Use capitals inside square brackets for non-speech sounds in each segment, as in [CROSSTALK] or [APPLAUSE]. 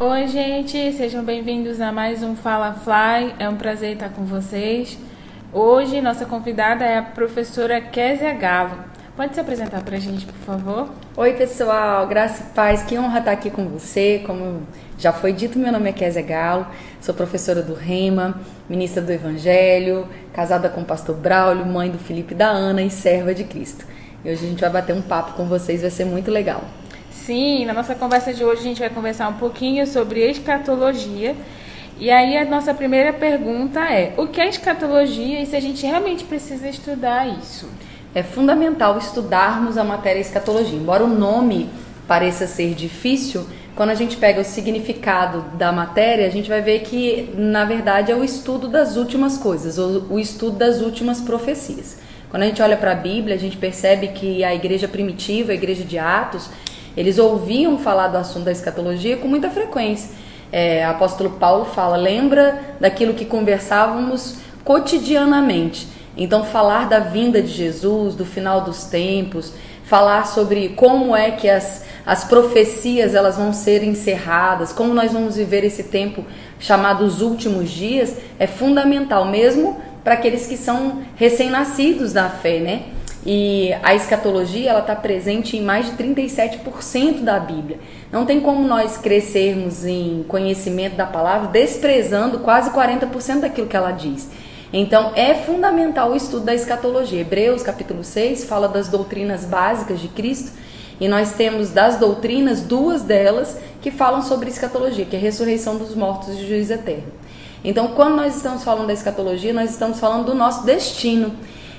Oi, gente, sejam bem-vindos a mais um Fala Fly. É um prazer estar com vocês. Hoje, nossa convidada é a professora Késia Galo. Pode se apresentar para a gente, por favor? Oi, pessoal, graça e paz. Que honra estar aqui com você. Como já foi dito, meu nome é Késia Galo, sou professora do Rema, ministra do Evangelho, casada com o pastor Braulio, mãe do Felipe e da Ana e serva de Cristo. E hoje a gente vai bater um papo com vocês, vai ser muito legal. Sim, na nossa conversa de hoje a gente vai conversar um pouquinho sobre escatologia. E aí a nossa primeira pergunta é: o que é escatologia e se a gente realmente precisa estudar isso? É fundamental estudarmos a matéria escatologia. Embora o nome pareça ser difícil, quando a gente pega o significado da matéria, a gente vai ver que, na verdade, é o estudo das últimas coisas, o estudo das últimas profecias. Quando a gente olha para a Bíblia, a gente percebe que a igreja primitiva, a igreja de Atos, eles ouviam falar do assunto da escatologia com muita frequência. É, apóstolo Paulo fala: lembra daquilo que conversávamos cotidianamente. Então, falar da vinda de Jesus, do final dos tempos, falar sobre como é que as, as profecias elas vão ser encerradas, como nós vamos viver esse tempo chamado os últimos dias, é fundamental mesmo para aqueles que são recém-nascidos da fé, né? E a escatologia ela está presente em mais de 37% da Bíblia. Não tem como nós crescermos em conhecimento da palavra desprezando quase 40% daquilo que ela diz. Então é fundamental o estudo da escatologia. Hebreus capítulo 6 fala das doutrinas básicas de Cristo e nós temos das doutrinas duas delas que falam sobre escatologia, que é a ressurreição dos mortos e juízo eterno. Então, quando nós estamos falando da escatologia, nós estamos falando do nosso destino.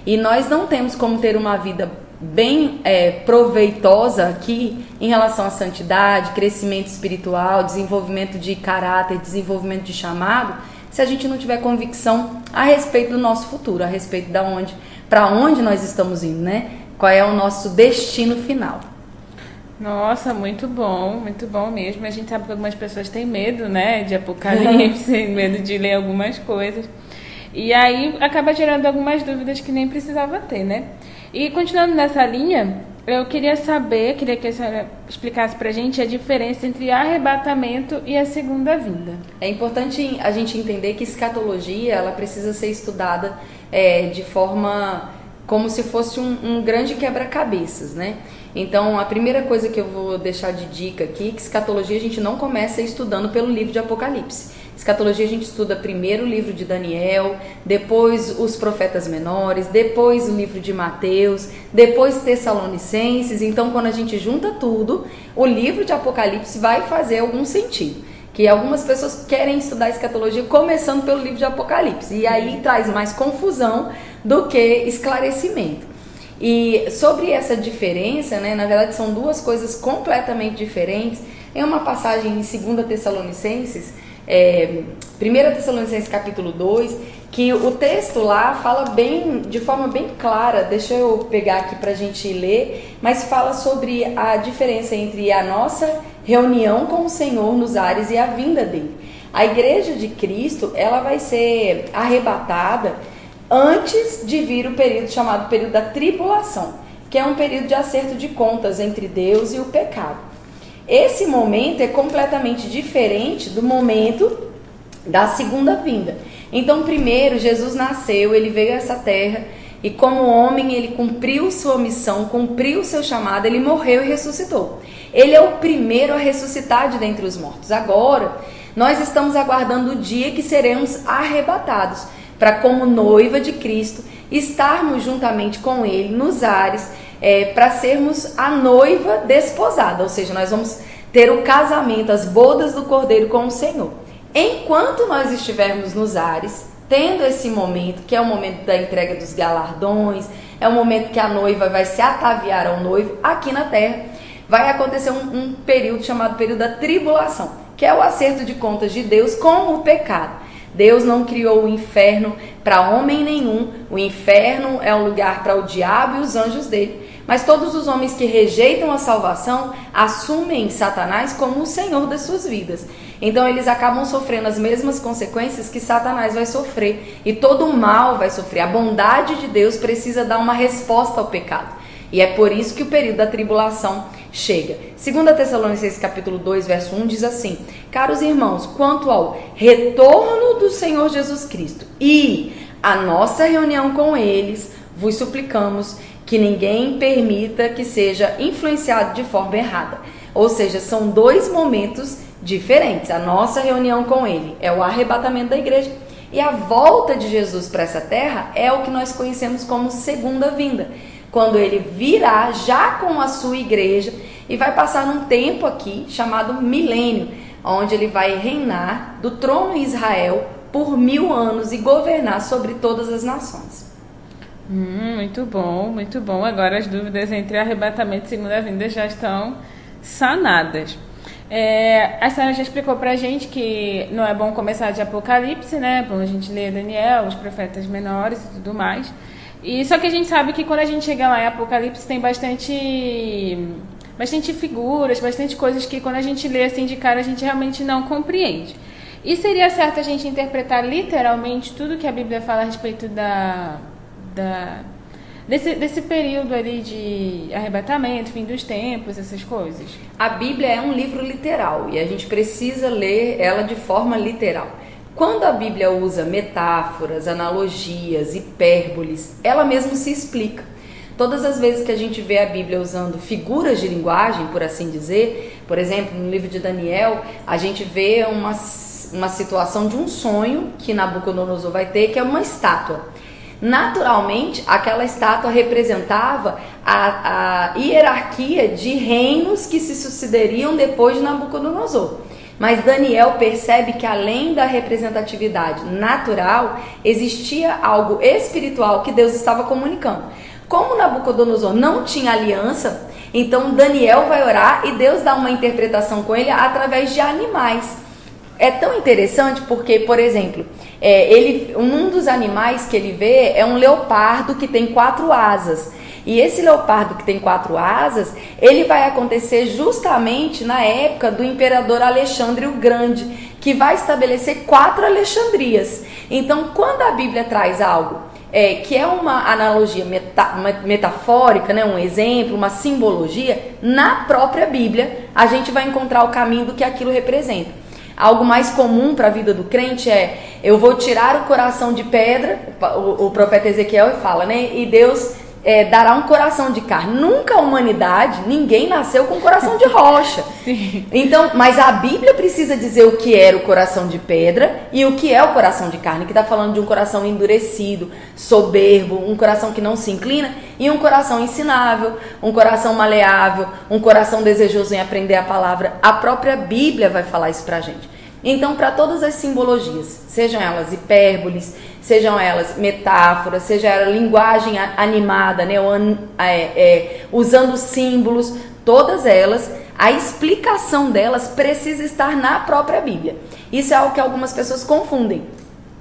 E nós não temos como ter uma vida bem é, proveitosa aqui em relação à santidade, crescimento espiritual, desenvolvimento de caráter, desenvolvimento de chamado, se a gente não tiver convicção a respeito do nosso futuro, a respeito da onde, para onde nós estamos indo, né? Qual é o nosso destino final. Nossa, muito bom, muito bom mesmo. A gente sabe que algumas pessoas têm medo, né, de apocalipse, [LAUGHS] medo de ler algumas coisas. E aí acaba gerando algumas dúvidas que nem precisava ter, né? E continuando nessa linha, eu queria saber, queria que a senhora explicasse pra gente a diferença entre arrebatamento e a segunda vinda. É importante a gente entender que escatologia ela precisa ser estudada é, de forma como se fosse um, um grande quebra-cabeças, né? Então, a primeira coisa que eu vou deixar de dica aqui é que escatologia a gente não começa estudando pelo livro de Apocalipse. Escatologia a gente estuda primeiro o livro de Daniel, depois os profetas menores, depois o livro de Mateus, depois Tessalonicenses. Então, quando a gente junta tudo, o livro de Apocalipse vai fazer algum sentido. Que algumas pessoas querem estudar escatologia começando pelo livro de Apocalipse. E aí traz mais confusão do que esclarecimento. E sobre essa diferença, né, na verdade são duas coisas completamente diferentes. Em uma passagem em 2 Tessalonicenses, é, 1 Tessalonicenses capítulo 2, que o texto lá fala bem, de forma bem clara, deixa eu pegar aqui para a gente ler, mas fala sobre a diferença entre a nossa reunião com o Senhor nos ares e a vinda dele. A igreja de Cristo, ela vai ser arrebatada antes de vir o período chamado período da tribulação, que é um período de acerto de contas entre Deus e o pecado. Esse momento é completamente diferente do momento da segunda vinda. Então, primeiro, Jesus nasceu, ele veio a essa terra e, como homem, ele cumpriu sua missão, cumpriu seu chamado, ele morreu e ressuscitou. Ele é o primeiro a ressuscitar de dentre os mortos. Agora, nós estamos aguardando o dia que seremos arrebatados para, como noiva de Cristo, estarmos juntamente com Ele nos ares é, para sermos a noiva desposada, ou seja, nós vamos ter o casamento, as bodas do Cordeiro com o Senhor. Enquanto nós estivermos nos ares, tendo esse momento, que é o momento da entrega dos galardões, é o momento que a noiva vai se ataviar ao noivo, aqui na terra, vai acontecer um, um período chamado período da tribulação, que é o acerto de contas de Deus com o pecado. Deus não criou o inferno para homem nenhum. O inferno é um lugar para o diabo e os anjos dele. Mas todos os homens que rejeitam a salvação assumem Satanás como o senhor das suas vidas. Então eles acabam sofrendo as mesmas consequências que Satanás vai sofrer. E todo o mal vai sofrer. A bondade de Deus precisa dar uma resposta ao pecado. E é por isso que o período da tribulação chega. 2 Tessalonicenses capítulo 2, verso 1 diz assim: Caros irmãos, quanto ao retorno do Senhor Jesus Cristo e a nossa reunião com eles, vos suplicamos que ninguém permita que seja influenciado de forma errada. Ou seja, são dois momentos diferentes. A nossa reunião com ele é o arrebatamento da igreja e a volta de Jesus para essa terra é o que nós conhecemos como segunda vinda, quando ele virá já com a sua igreja e vai passar um tempo aqui chamado milênio, onde ele vai reinar do trono em Israel por mil anos e governar sobre todas as nações. Hum, muito bom, muito bom. Agora as dúvidas entre arrebatamento e segunda vinda já estão sanadas. É, a senhora já explicou pra gente que não é bom começar de Apocalipse, né? É bom a gente ler Daniel, os profetas menores e tudo mais. E só que a gente sabe que quando a gente chega lá em Apocalipse tem bastante bastante figuras, bastante coisas que quando a gente lê assim de cara a gente realmente não compreende. E seria certo a gente interpretar literalmente tudo que a Bíblia fala a respeito da, da desse, desse período ali de arrebatamento, fim dos tempos, essas coisas? A Bíblia é um livro literal e a gente precisa ler ela de forma literal. Quando a Bíblia usa metáforas, analogias, hipérboles, ela mesma se explica. Todas as vezes que a gente vê a Bíblia usando figuras de linguagem, por assim dizer, por exemplo, no livro de Daniel, a gente vê uma, uma situação de um sonho que Nabucodonosor vai ter, que é uma estátua. Naturalmente, aquela estátua representava a, a hierarquia de reinos que se sucederiam depois de Nabucodonosor. Mas Daniel percebe que além da representatividade natural, existia algo espiritual que Deus estava comunicando. Como Nabucodonosor não tinha aliança, então Daniel vai orar e Deus dá uma interpretação com ele através de animais. É tão interessante porque, por exemplo, é, ele, um dos animais que ele vê é um leopardo que tem quatro asas. E esse leopardo que tem quatro asas, ele vai acontecer justamente na época do imperador Alexandre o Grande, que vai estabelecer quatro Alexandrias. Então, quando a Bíblia traz algo é, que é uma analogia meta, metafórica, né, um exemplo, uma simbologia, na própria Bíblia a gente vai encontrar o caminho do que aquilo representa. Algo mais comum para a vida do crente é: eu vou tirar o coração de pedra, o, o profeta Ezequiel fala, né? E Deus é, dará um coração de carne. Nunca a humanidade, ninguém nasceu com um coração de rocha. [LAUGHS] Sim. Então, mas a Bíblia precisa dizer o que era o coração de pedra e o que é o coração de carne, que está falando de um coração endurecido, soberbo, um coração que não se inclina e um coração ensinável, um coração maleável, um coração desejoso em aprender a palavra. A própria Bíblia vai falar isso pra gente. Então, para todas as simbologias, sejam elas hipérboles, sejam elas metáforas, seja ela linguagem animada, né, é, é, usando símbolos, todas elas, a explicação delas precisa estar na própria Bíblia. Isso é algo que algumas pessoas confundem.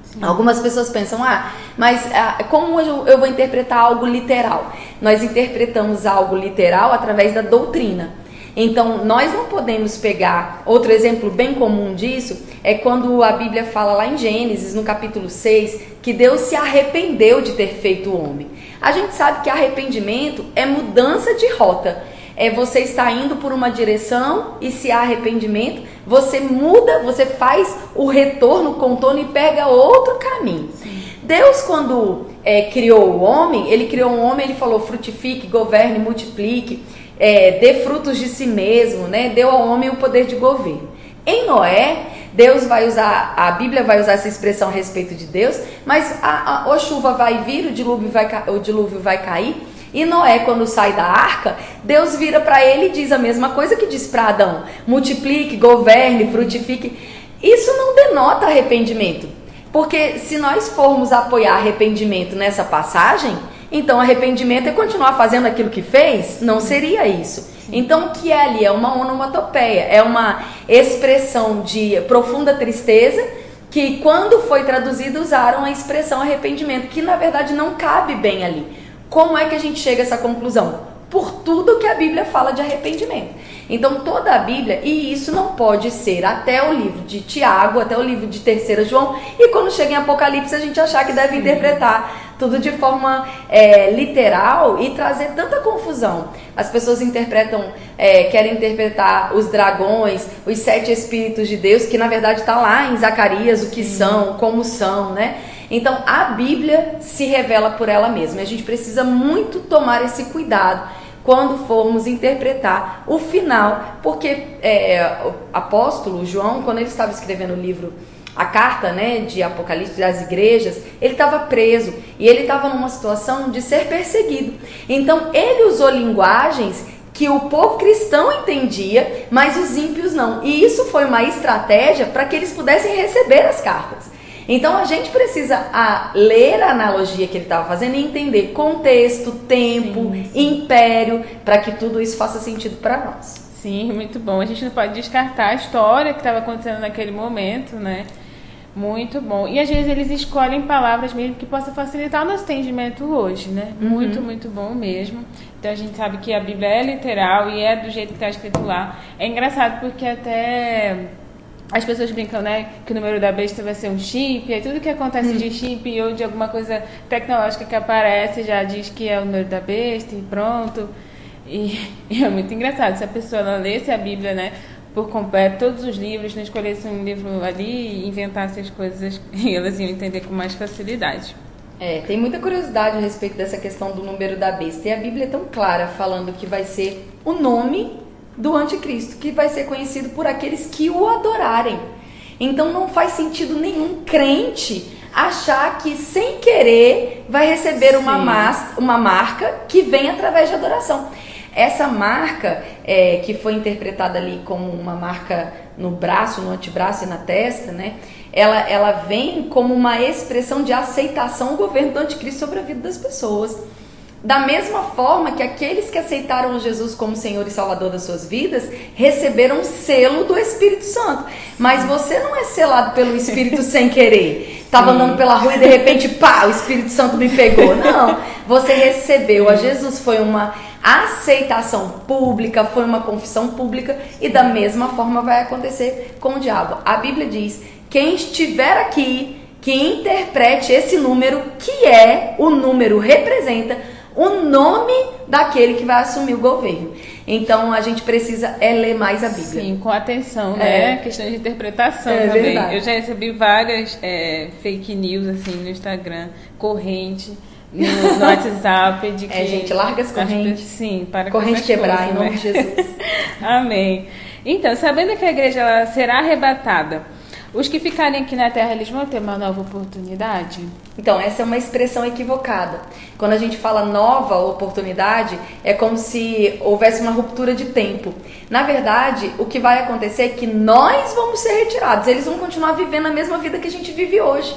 Sim. Algumas pessoas pensam, ah, mas ah, como eu, eu vou interpretar algo literal? Nós interpretamos algo literal através da doutrina. Então, nós não podemos pegar. Outro exemplo bem comum disso é quando a Bíblia fala lá em Gênesis, no capítulo 6, que Deus se arrependeu de ter feito o homem. A gente sabe que arrependimento é mudança de rota. É você está indo por uma direção e se há arrependimento, você muda, você faz o retorno, contorno e pega outro caminho. Deus, quando é, criou o homem, ele criou um homem, ele falou: frutifique, governe, multiplique é, dê frutos de si mesmo, né? Deu ao homem o poder de governo. Em Noé, Deus vai usar, a Bíblia vai usar essa expressão a respeito de Deus, mas a, a, a chuva vai vir, o dilúvio vai, o dilúvio vai cair. E Noé, quando sai da arca, Deus vira para ele e diz a mesma coisa que diz para Adão: multiplique, governe, frutifique. Isso não denota arrependimento, porque se nós formos apoiar arrependimento nessa passagem, então, arrependimento é continuar fazendo aquilo que fez? Não seria isso. Então, o que é ali? É uma onomatopeia, é uma expressão de profunda tristeza que, quando foi traduzida, usaram a expressão arrependimento, que na verdade não cabe bem ali. Como é que a gente chega a essa conclusão? Por tudo que a Bíblia fala de arrependimento. Então, toda a Bíblia, e isso não pode ser até o livro de Tiago, até o livro de Terceira João, e quando chega em Apocalipse, a gente achar que deve interpretar tudo de forma é, literal e trazer tanta confusão. As pessoas interpretam, é, querem interpretar os dragões, os sete espíritos de Deus, que na verdade está lá em Zacarias, o que Sim. são, como são, né? Então a Bíblia se revela por ela mesma. A gente precisa muito tomar esse cuidado quando formos interpretar o final, porque é, o apóstolo João, quando ele estava escrevendo o livro a carta né, de Apocalipse das igrejas, ele estava preso e ele estava numa situação de ser perseguido. Então ele usou linguagens que o povo cristão entendia, mas os ímpios não. E isso foi uma estratégia para que eles pudessem receber as cartas. Então a gente precisa a, ler a analogia que ele estava fazendo e entender contexto, tempo, sim, sim. império, para que tudo isso faça sentido para nós. Sim, muito bom. A gente não pode descartar a história que estava acontecendo naquele momento, né? Muito bom. E às vezes eles escolhem palavras mesmo que possam facilitar o nosso entendimento hoje, né? Uhum. Muito, muito bom mesmo. Então a gente sabe que a Bíblia é literal e é do jeito que está escrito lá. É engraçado porque até as pessoas brincam, né, que o número da besta vai ser um chip, aí tudo que acontece de hum. chip ou de alguma coisa tecnológica que aparece já diz que é o número da besta e pronto. E, [LAUGHS] e é muito engraçado, se a pessoa não lesse a Bíblia, né, por completo, todos os livros, não escolhesse um livro ali e inventasse as coisas, e [LAUGHS] elas iam entender com mais facilidade. É, tem muita curiosidade a respeito dessa questão do número da besta. E a Bíblia é tão clara falando que vai ser o nome do anticristo, que vai ser conhecido por aqueles que o adorarem. Então não faz sentido nenhum crente achar que sem querer vai receber uma, mas, uma marca que vem através de adoração. Essa marca, é, que foi interpretada ali como uma marca no braço, no antebraço e na testa, né? Ela, ela vem como uma expressão de aceitação do governo do anticristo sobre a vida das pessoas. Da mesma forma que aqueles que aceitaram Jesus como Senhor e Salvador das suas vidas receberam selo do Espírito Santo. Mas você não é selado pelo Espírito sem querer. Estava andando pela rua e de repente, pá, o Espírito Santo me pegou. Não. Você recebeu a Jesus. Foi uma aceitação pública, foi uma confissão pública e da mesma forma vai acontecer com o diabo. A Bíblia diz: quem estiver aqui, que interprete esse número, que é o número representa o nome daquele que vai assumir o governo. Então a gente precisa é ler mais a Bíblia. Sim, com atenção, né? É. Questão de interpretação é também. Verdade. Eu já recebi várias é, fake news assim no Instagram, corrente. No, no [LAUGHS] WhatsApp de é, que. É, gente, larga as correntes. Sim, para Corrente quebrar, coisas, em nome né? de Jesus. [LAUGHS] Amém. Então, sabendo que a igreja será arrebatada os que ficarem aqui na Terra, eles vão ter uma nova oportunidade? Então, essa é uma expressão equivocada. Quando a gente fala nova oportunidade, é como se houvesse uma ruptura de tempo. Na verdade, o que vai acontecer é que nós vamos ser retirados. Eles vão continuar vivendo a mesma vida que a gente vive hoje.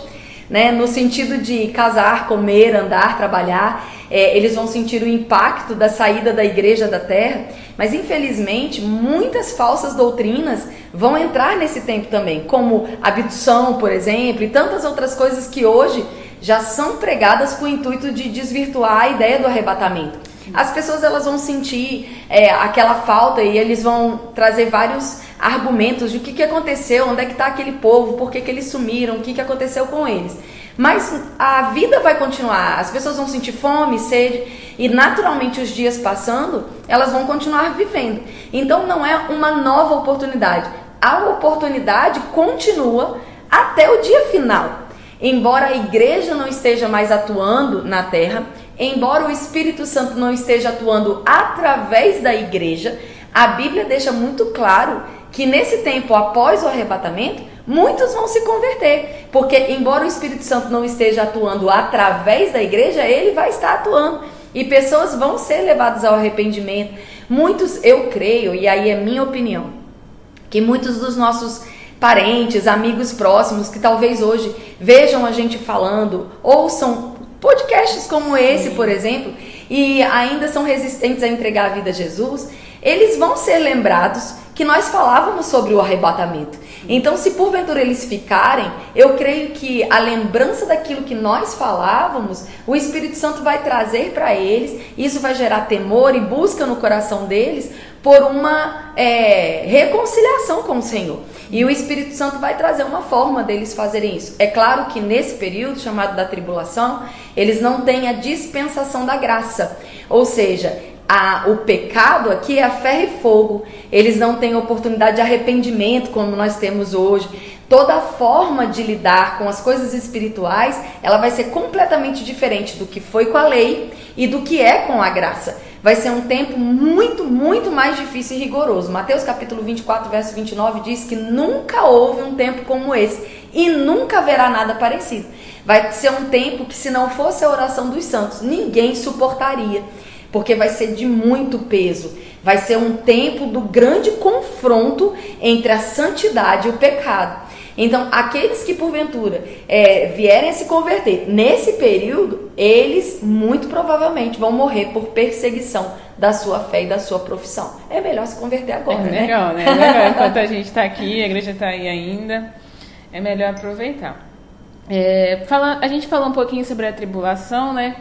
Né? No sentido de casar, comer, andar, trabalhar é, eles vão sentir o impacto da saída da igreja da terra, mas infelizmente muitas falsas doutrinas vão entrar nesse tempo também, como abdução, por exemplo, e tantas outras coisas que hoje já são pregadas com o intuito de desvirtuar a ideia do arrebatamento. As pessoas elas vão sentir é, aquela falta e eles vão trazer vários argumentos de o que, que aconteceu, onde é que está aquele povo, por que, que eles sumiram, o que, que aconteceu com eles. Mas a vida vai continuar, as pessoas vão sentir fome, sede, e naturalmente os dias passando, elas vão continuar vivendo. Então não é uma nova oportunidade. A oportunidade continua até o dia final. Embora a igreja não esteja mais atuando na terra, embora o Espírito Santo não esteja atuando através da igreja, a Bíblia deixa muito claro que nesse tempo após o arrebatamento, muitos vão se converter, porque embora o Espírito Santo não esteja atuando através da igreja, ele vai estar atuando. E pessoas vão ser levadas ao arrependimento. Muitos, eu creio, e aí é minha opinião, que muitos dos nossos parentes, amigos próximos que talvez hoje vejam a gente falando, ouçam podcasts como esse, por exemplo, e ainda são resistentes a entregar a vida a Jesus, eles vão ser lembrados que nós falávamos sobre o arrebatamento. Então, se porventura eles ficarem, eu creio que a lembrança daquilo que nós falávamos, o Espírito Santo vai trazer para eles, isso vai gerar temor e busca no coração deles por uma é, reconciliação com o Senhor. E o Espírito Santo vai trazer uma forma deles fazerem isso. É claro que nesse período chamado da tribulação, eles não têm a dispensação da graça. Ou seja, a, o pecado aqui é a ferro e fogo. Eles não têm oportunidade de arrependimento como nós temos hoje. Toda a forma de lidar com as coisas espirituais, ela vai ser completamente diferente do que foi com a lei e do que é com a graça. Vai ser um tempo muito, muito mais difícil e rigoroso. Mateus capítulo 24, verso 29 diz que nunca houve um tempo como esse e nunca haverá nada parecido. Vai ser um tempo que se não fosse a oração dos santos, ninguém suportaria porque vai ser de muito peso. Vai ser um tempo do grande confronto entre a santidade e o pecado. Então, aqueles que porventura é, vierem a se converter nesse período, eles muito provavelmente vão morrer por perseguição da sua fé e da sua profissão. É melhor se converter agora, é né? Melhor, né? É melhor, [LAUGHS] enquanto a gente está aqui, a igreja está aí ainda, é melhor aproveitar. É, fala, a gente falou um pouquinho sobre a tribulação, né?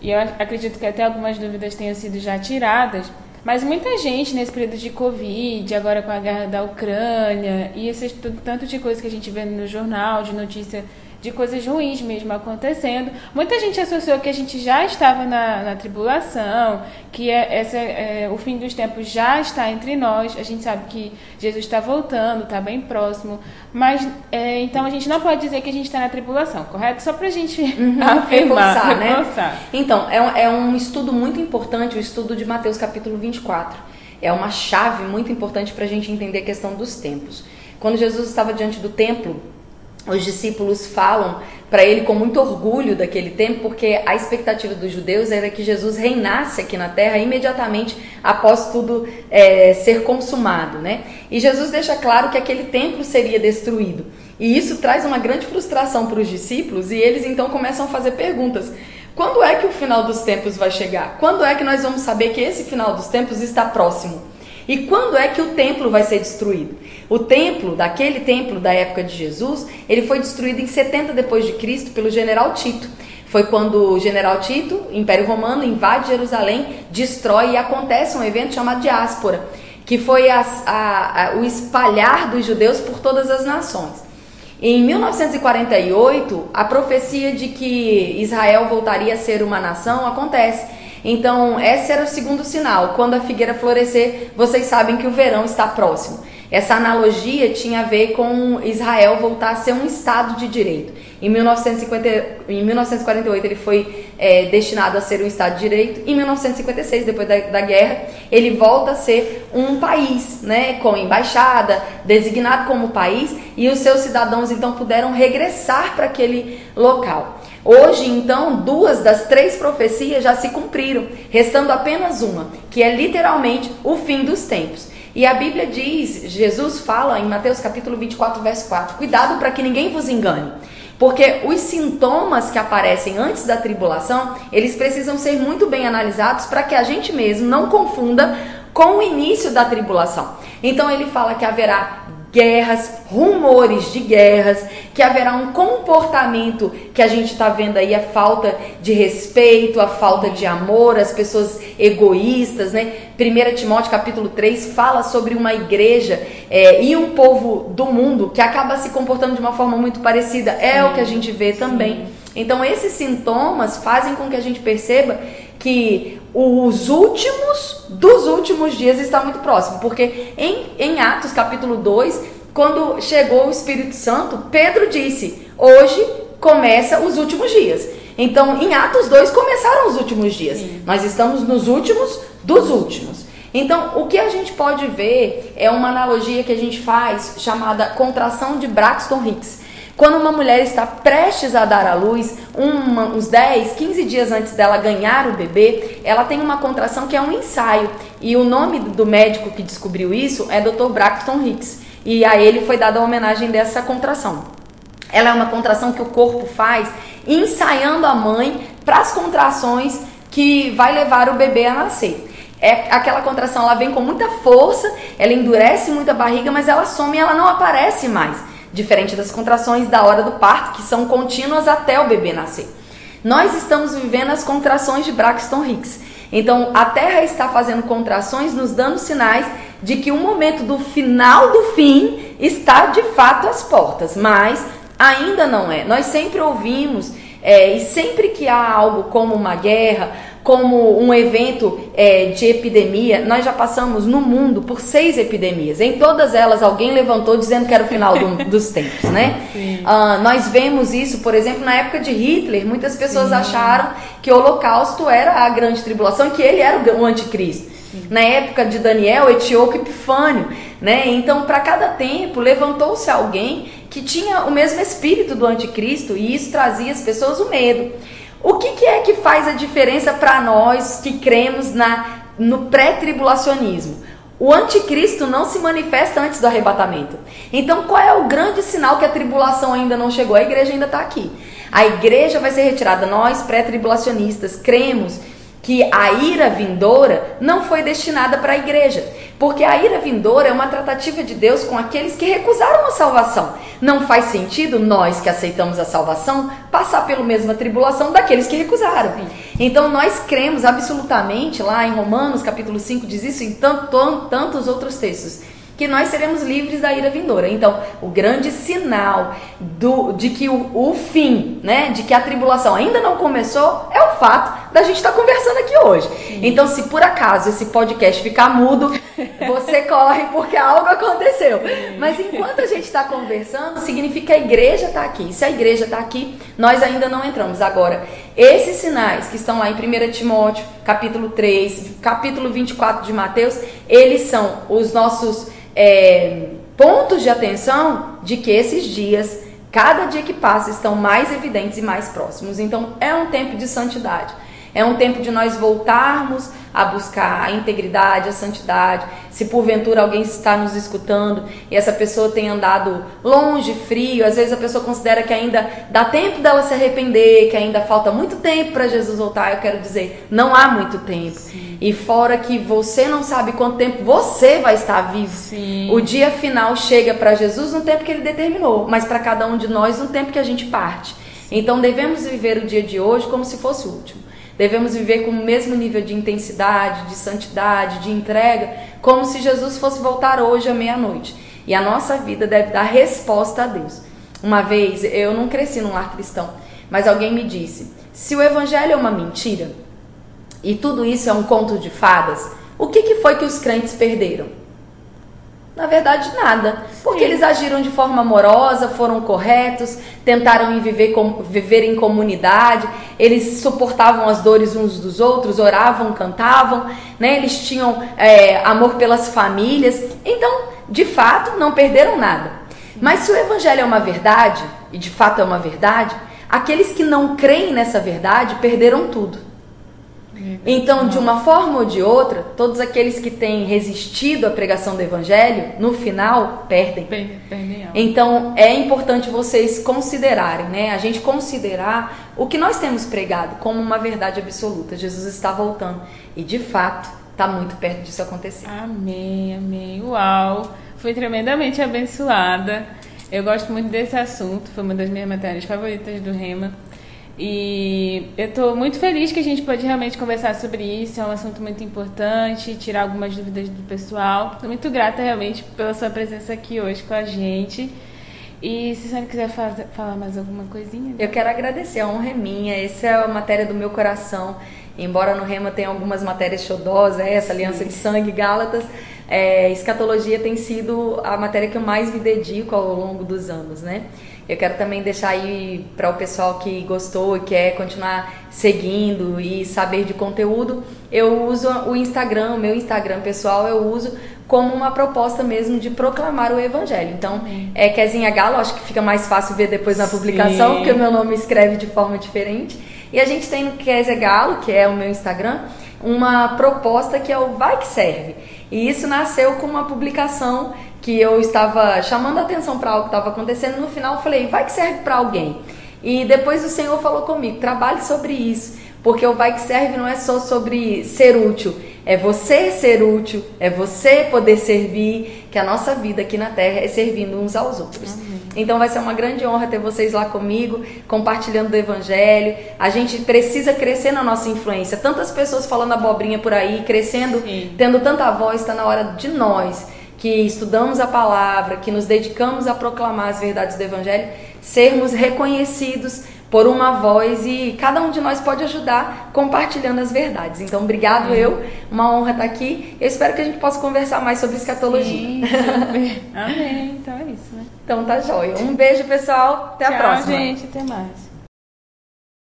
E eu acredito que até algumas dúvidas tenham sido já tiradas. Mas muita gente nesse período de Covid, agora com a guerra da Ucrânia, e esse tanto de coisa que a gente vê no jornal, de notícia de coisas ruins mesmo acontecendo. Muita gente associou que a gente já estava na, na tribulação, que é, essa, é, o fim dos tempos já está entre nós. A gente sabe que Jesus está voltando, está bem próximo. Mas é, então a gente não pode dizer que a gente está na tribulação, correto? Só para a gente uhum, [LAUGHS] afirmar, reforçar, né? reforçar. Então, é um, é um estudo muito importante, o estudo de Mateus capítulo 24. É uma chave muito importante para a gente entender a questão dos tempos. Quando Jesus estava diante do templo, os discípulos falam para ele com muito orgulho daquele tempo, porque a expectativa dos judeus era que Jesus reinasse aqui na terra imediatamente após tudo é, ser consumado, né? E Jesus deixa claro que aquele templo seria destruído. E isso traz uma grande frustração para os discípulos e eles então começam a fazer perguntas. Quando é que o final dos tempos vai chegar? Quando é que nós vamos saber que esse final dos tempos está próximo? E quando é que o templo vai ser destruído? O templo, daquele templo da época de Jesus, ele foi destruído em 70 depois de Cristo pelo general Tito. Foi quando o general Tito, Império Romano, invade Jerusalém, destrói e acontece um evento chamado diáspora, que foi a, a, a, o espalhar dos judeus por todas as nações. Em 1948, a profecia de que Israel voltaria a ser uma nação acontece. Então, esse era o segundo sinal. Quando a figueira florescer, vocês sabem que o verão está próximo. Essa analogia tinha a ver com Israel voltar a ser um Estado de direito. Em, 1950, em 1948 ele foi é, destinado a ser um Estado de direito. Em 1956, depois da, da, guerra, ele volta a ser um país, né, com embaixada, designado como país, e os seus cidadãos então puderam regressar para aquele local. Hoje, então, duas das três profecias já se cumpriram, restando apenas uma, que é literalmente o fim dos tempos. E a Bíblia diz, Jesus fala em Mateus capítulo 24, verso 4: Cuidado para que ninguém vos engane. Porque os sintomas que aparecem antes da tribulação, eles precisam ser muito bem analisados para que a gente mesmo não confunda com o início da tribulação. Então ele fala que haverá guerras, rumores de guerras, que haverá um comportamento que a gente está vendo aí, a falta de respeito, a falta de amor, as pessoas egoístas, né? 1 Timóteo capítulo 3 fala sobre uma igreja é, e um povo do mundo que acaba se comportando de uma forma muito parecida. É sim, o que a gente vê sim. também. Então esses sintomas fazem com que a gente perceba que os últimos dos últimos dias está muito próximo, porque em, em Atos capítulo 2, quando chegou o Espírito Santo, Pedro disse: Hoje começa os últimos dias. Então, em Atos 2 começaram os últimos dias. Sim. Nós estamos nos últimos dos últimos. Então, o que a gente pode ver é uma analogia que a gente faz chamada contração de Braxton Hicks. Quando uma mulher está prestes a dar à luz, uma, uns 10, 15 dias antes dela ganhar o bebê, ela tem uma contração que é um ensaio. E o nome do médico que descobriu isso é Dr. Braxton Hicks. E a ele foi dada a homenagem dessa contração. Ela é uma contração que o corpo faz ensaiando a mãe para as contrações que vai levar o bebê a nascer. É aquela contração, ela vem com muita força, ela endurece muito a barriga, mas ela some e ela não aparece mais diferente das contrações da hora do parto, que são contínuas até o bebê nascer. Nós estamos vivendo as contrações de Braxton Hicks. Então, a Terra está fazendo contrações, nos dando sinais de que o momento do final do fim está de fato às portas, mas ainda não é. Nós sempre ouvimos é, e sempre que há algo como uma guerra, como um evento é, de epidemia, nós já passamos no mundo por seis epidemias. Em todas elas, alguém levantou dizendo que era o final do, [LAUGHS] dos tempos, né? Uh, nós vemos isso, por exemplo, na época de Hitler. Muitas pessoas Sim. acharam que o Holocausto era a grande tribulação, que ele era o anticristo. Na época de Daniel, Etíoco Epifânio, né? Então, para cada tempo, levantou-se alguém que tinha o mesmo espírito do anticristo e isso trazia às pessoas o medo. O que, que é que faz a diferença para nós que cremos na, no pré-tribulacionismo? O anticristo não se manifesta antes do arrebatamento. Então, qual é o grande sinal que a tribulação ainda não chegou? A igreja ainda está aqui. A igreja vai ser retirada. Nós, pré-tribulacionistas, cremos que a ira vindoura não foi destinada para a igreja, porque a ira vindoura é uma tratativa de Deus com aqueles que recusaram a salvação. Não faz sentido nós que aceitamos a salvação passar pela mesma tribulação daqueles que recusaram. Então nós cremos absolutamente, lá em Romanos capítulo 5 diz isso, em tantos outros textos que nós seremos livres da ira vindoura. Então, o grande sinal do, de que o, o fim, né, de que a tribulação ainda não começou, é o fato da gente estar tá conversando aqui hoje. Sim. Então, se por acaso esse podcast ficar mudo, [LAUGHS] você corre porque algo aconteceu. Mas enquanto a gente está conversando, significa que a igreja está aqui. Se a igreja está aqui, nós ainda não entramos. Agora, esses sinais que estão lá em 1 Timóteo, capítulo 3, capítulo 24 de Mateus, eles são os nossos é, pontos de atenção de que esses dias, cada dia que passa, estão mais evidentes e mais próximos. Então, é um tempo de santidade. É um tempo de nós voltarmos a buscar a integridade, a santidade. Se porventura alguém está nos escutando e essa pessoa tem andado longe, frio, às vezes a pessoa considera que ainda dá tempo dela se arrepender, que ainda falta muito tempo para Jesus voltar. Eu quero dizer, não há muito tempo. Sim. E fora que você não sabe quanto tempo você vai estar vivo. Sim. O dia final chega para Jesus no tempo que ele determinou, mas para cada um de nós no tempo que a gente parte. Então devemos viver o dia de hoje como se fosse o último. Devemos viver com o mesmo nível de intensidade, de santidade, de entrega, como se Jesus fosse voltar hoje à meia-noite. E a nossa vida deve dar resposta a Deus. Uma vez, eu não cresci num lar cristão, mas alguém me disse: se o evangelho é uma mentira e tudo isso é um conto de fadas, o que, que foi que os crentes perderam? Na verdade, nada. Porque eles agiram de forma amorosa, foram corretos, tentaram viver, com, viver em comunidade, eles suportavam as dores uns dos outros, oravam, cantavam, né? eles tinham é, amor pelas famílias. Então, de fato, não perderam nada. Mas se o evangelho é uma verdade, e de fato é uma verdade, aqueles que não creem nessa verdade perderam tudo. Então, de uma forma ou de outra, todos aqueles que têm resistido à pregação do evangelho, no final, perdem. Então, é importante vocês considerarem, né? A gente considerar o que nós temos pregado como uma verdade absoluta. Jesus está voltando. E, de fato, está muito perto disso acontecer. Amém, amém. Uau! Fui tremendamente abençoada. Eu gosto muito desse assunto. Foi uma das minhas matérias favoritas do Rema. E eu estou muito feliz que a gente pode realmente conversar sobre isso. É um assunto muito importante, tirar algumas dúvidas do pessoal. Estou muito grata realmente pela sua presença aqui hoje com a gente. E se você quiser fazer, falar mais alguma coisinha. Eu quero agradecer, a honra é minha. Essa é a matéria do meu coração. Embora no Rema tenha algumas matérias xodós, é essa aliança de sangue, Gálatas, é, escatologia tem sido a matéria que eu mais me dedico ao longo dos anos, né? Eu quero também deixar aí para o pessoal que gostou e quer continuar seguindo e saber de conteúdo, eu uso o Instagram, o meu Instagram pessoal, eu uso como uma proposta mesmo de proclamar o evangelho. Então, é Kezinha Galo, acho que fica mais fácil ver depois na publicação, Sim. porque o meu nome escreve de forma diferente. E a gente tem no Kézia Galo, que é o meu Instagram, uma proposta que é o Vai Que Serve. E isso nasceu com uma publicação que eu estava chamando a atenção para algo que estava acontecendo, no final eu falei, vai que serve para alguém. E depois o Senhor falou comigo, trabalhe sobre isso, porque o vai que serve não é só sobre ser útil, é você ser útil, é você poder servir, que a nossa vida aqui na Terra é servindo uns aos outros. Uhum. Então vai ser uma grande honra ter vocês lá comigo, compartilhando do Evangelho. A gente precisa crescer na nossa influência. Tantas pessoas falando abobrinha por aí, crescendo, Sim. tendo tanta voz, está na hora de nós que estudamos a palavra, que nos dedicamos a proclamar as verdades do Evangelho, sermos reconhecidos por uma voz e cada um de nós pode ajudar compartilhando as verdades. Então, obrigado eu, uma honra estar aqui. Eu espero que a gente possa conversar mais sobre escatologia. Sim, [LAUGHS] Amém. Então é isso, né? Então tá jóia. Um beijo, pessoal. Até Tchau, a próxima. gente. Até mais.